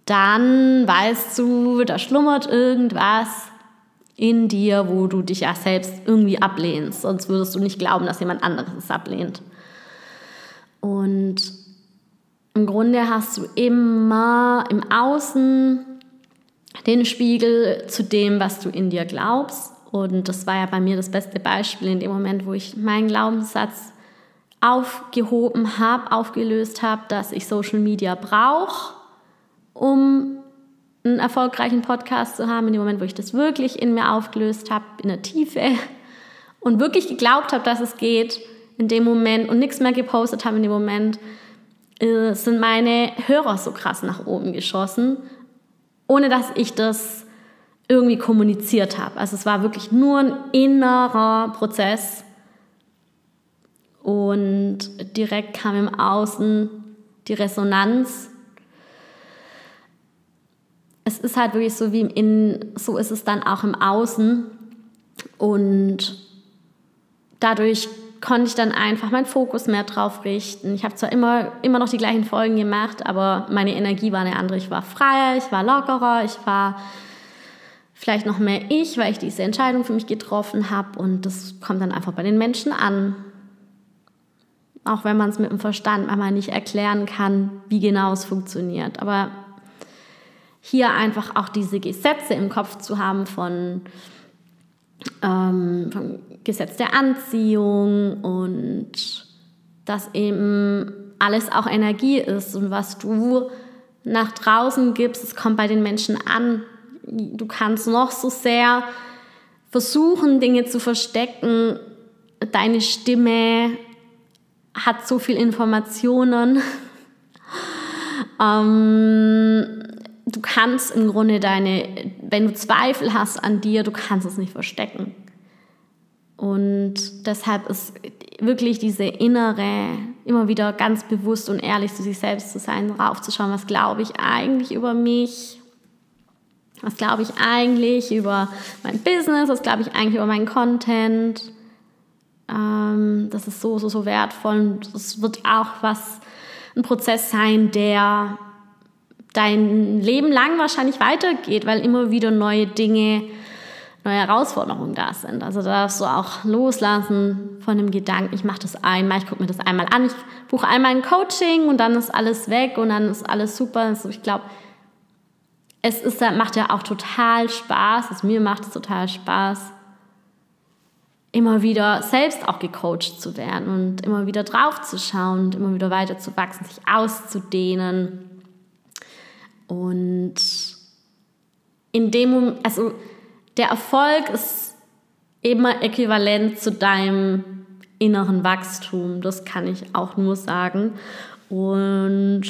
S1: dann weißt du, da schlummert irgendwas in dir, wo du dich ja selbst irgendwie ablehnst. Sonst würdest du nicht glauben, dass jemand anderes es ablehnt. Und im Grunde hast du immer im Außen den Spiegel zu dem, was du in dir glaubst. Und das war ja bei mir das beste Beispiel in dem Moment, wo ich meinen Glaubenssatz aufgehoben habe, aufgelöst habe, dass ich Social Media brauche um einen erfolgreichen Podcast zu haben, in dem Moment, wo ich das wirklich in mir aufgelöst habe, in der Tiefe und wirklich geglaubt habe, dass es geht, in dem Moment und nichts mehr gepostet habe in dem Moment, äh, sind meine Hörer so krass nach oben geschossen, ohne dass ich das irgendwie kommuniziert habe. Also es war wirklich nur ein innerer Prozess und direkt kam im Außen die Resonanz es ist halt wirklich so wie im Innen, so ist es dann auch im Außen. Und dadurch konnte ich dann einfach meinen Fokus mehr drauf richten. Ich habe zwar immer, immer noch die gleichen Folgen gemacht, aber meine Energie war eine andere. Ich war freier, ich war lockerer, ich war vielleicht noch mehr ich, weil ich diese Entscheidung für mich getroffen habe und das kommt dann einfach bei den Menschen an. Auch wenn man es mit dem Verstand manchmal nicht erklären kann, wie genau es funktioniert. Aber hier einfach auch diese Gesetze im Kopf zu haben von, ähm, vom Gesetz der Anziehung und dass eben alles auch Energie ist und was du nach draußen gibst, es kommt bei den Menschen an. Du kannst noch so sehr versuchen, Dinge zu verstecken. Deine Stimme hat so viel Informationen. ähm, du kannst im Grunde deine, wenn du Zweifel hast an dir, du kannst es nicht verstecken. Und deshalb ist wirklich diese innere, immer wieder ganz bewusst und ehrlich zu sich selbst zu sein, raufzuschauen, was glaube ich eigentlich über mich, was glaube ich eigentlich über mein Business, was glaube ich eigentlich über meinen Content. Ähm, das ist so, so, so wertvoll und es wird auch was, ein Prozess sein, der dein Leben lang wahrscheinlich weitergeht, weil immer wieder neue Dinge, neue Herausforderungen da sind. Also da darfst du auch loslassen von dem Gedanken, ich mache das einmal, ich gucke mir das einmal an, ich buche einmal ein Coaching und dann ist alles weg und dann ist alles super. Also ich glaube, es ist, macht ja auch total Spaß, also mir macht es total Spaß, immer wieder selbst auch gecoacht zu werden und immer wieder drauf zu schauen und immer wieder weiter zu wachsen, sich auszudehnen und in dem Moment, also der Erfolg ist immer äquivalent zu deinem inneren Wachstum. Das kann ich auch nur sagen. Und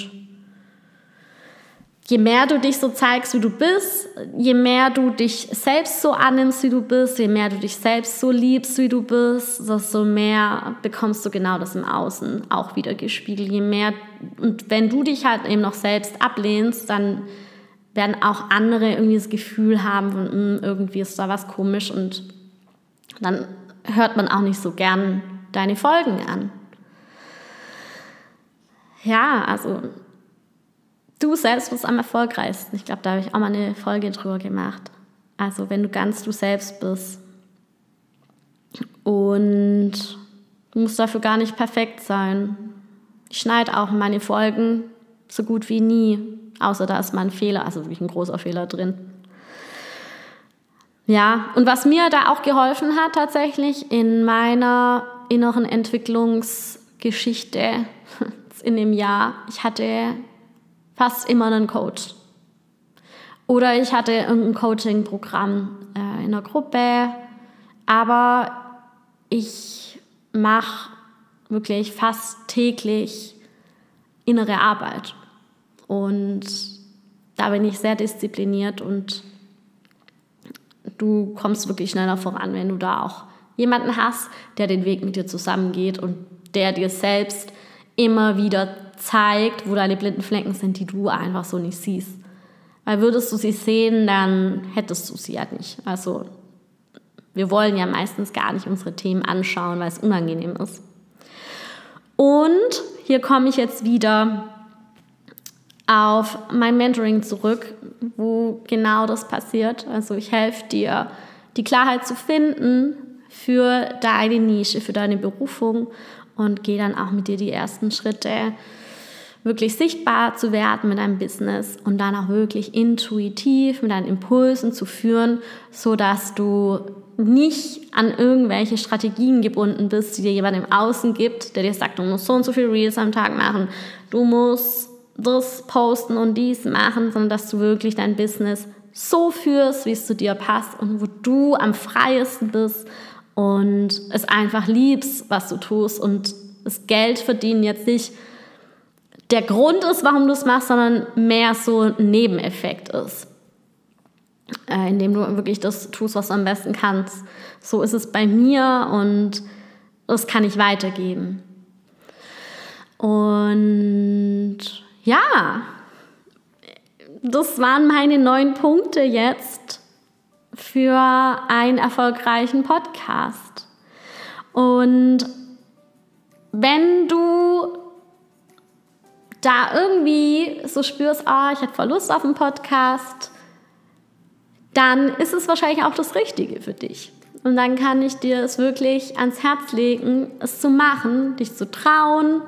S1: je mehr du dich so zeigst, wie du bist, je mehr du dich selbst so annimmst, wie du bist, je mehr du dich selbst so liebst, wie du bist, desto mehr bekommst du genau das im Außen auch wieder gespiegelt. Je mehr, und wenn du dich halt eben noch selbst ablehnst, dann werden auch andere irgendwie das Gefühl haben, von, hm, irgendwie ist da was komisch und dann hört man auch nicht so gern deine Folgen an. Ja, also du selbst bist am erfolgreichsten. Ich glaube, da habe ich auch mal eine Folge drüber gemacht. Also wenn du ganz du selbst bist. Und du musst dafür gar nicht perfekt sein. Ich schneide auch meine Folgen so gut wie nie, außer da ist mal ein Fehler, also wirklich ein großer Fehler drin. Ja, und was mir da auch geholfen hat tatsächlich in meiner inneren Entwicklungsgeschichte in dem Jahr, ich hatte fast immer einen Coach. Oder ich hatte irgendein Coaching-Programm äh, in der Gruppe, aber ich mache wirklich fast täglich innere Arbeit. Und da bin ich sehr diszipliniert und du kommst wirklich schneller voran, wenn du da auch jemanden hast, der den Weg mit dir zusammengeht und der dir selbst immer wieder zeigt, wo deine blinden Flecken sind, die du einfach so nicht siehst. Weil würdest du sie sehen, dann hättest du sie ja nicht. Also wir wollen ja meistens gar nicht unsere Themen anschauen, weil es unangenehm ist. Und hier komme ich jetzt wieder auf mein Mentoring zurück, wo genau das passiert. Also ich helfe dir, die Klarheit zu finden für deine Nische, für deine Berufung und gehe dann auch mit dir die ersten Schritte wirklich sichtbar zu werden mit deinem Business und dann auch wirklich intuitiv mit deinen Impulsen zu führen, so dass du nicht an irgendwelche Strategien gebunden bist, die dir jemand im Außen gibt, der dir sagt, du musst so und so viel Reels am Tag machen, du musst das posten und dies machen, sondern dass du wirklich dein Business so führst, wie es zu dir passt und wo du am freiesten bist und es einfach liebst, was du tust und das Geld verdienen jetzt nicht der Grund ist, warum du es machst, sondern mehr so ein Nebeneffekt ist. Äh, indem du wirklich das tust, was du am besten kannst. So ist es bei mir und das kann ich weitergeben. Und ja, das waren meine neun Punkte jetzt für einen erfolgreichen Podcast. Und wenn du da irgendwie so spürst, oh, ich habe voll Lust auf einen Podcast, dann ist es wahrscheinlich auch das Richtige für dich. Und dann kann ich dir es wirklich ans Herz legen, es zu machen, dich zu trauen.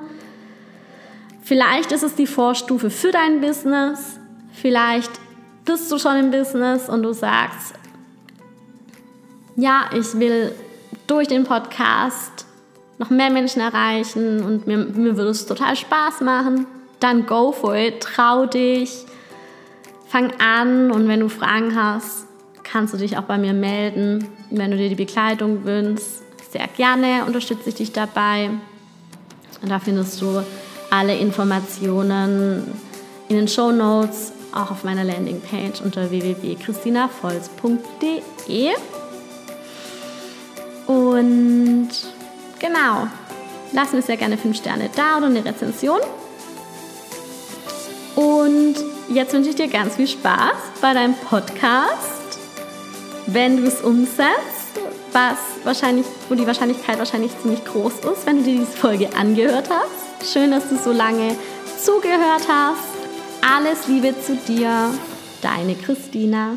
S1: Vielleicht ist es die Vorstufe für dein Business. Vielleicht bist du schon im Business und du sagst, ja, ich will durch den Podcast noch mehr Menschen erreichen und mir, mir würde es total Spaß machen, dann go for it, trau dich, fang an und wenn du Fragen hast, kannst du dich auch bei mir melden. Wenn du dir die Begleitung wünschst, sehr gerne unterstütze ich dich dabei. Und da findest du alle Informationen in den Show Notes, auch auf meiner Landingpage unter www.christinavolz.de. Und genau, lass mir sehr gerne 5 Sterne da oder eine Rezension. Und jetzt wünsche ich dir ganz viel Spaß bei deinem Podcast, wenn du es umsetzt, was wahrscheinlich, wo die Wahrscheinlichkeit wahrscheinlich ziemlich groß ist, wenn du dir diese Folge angehört hast. Schön, dass du so lange zugehört hast. Alles Liebe zu dir, deine Christina.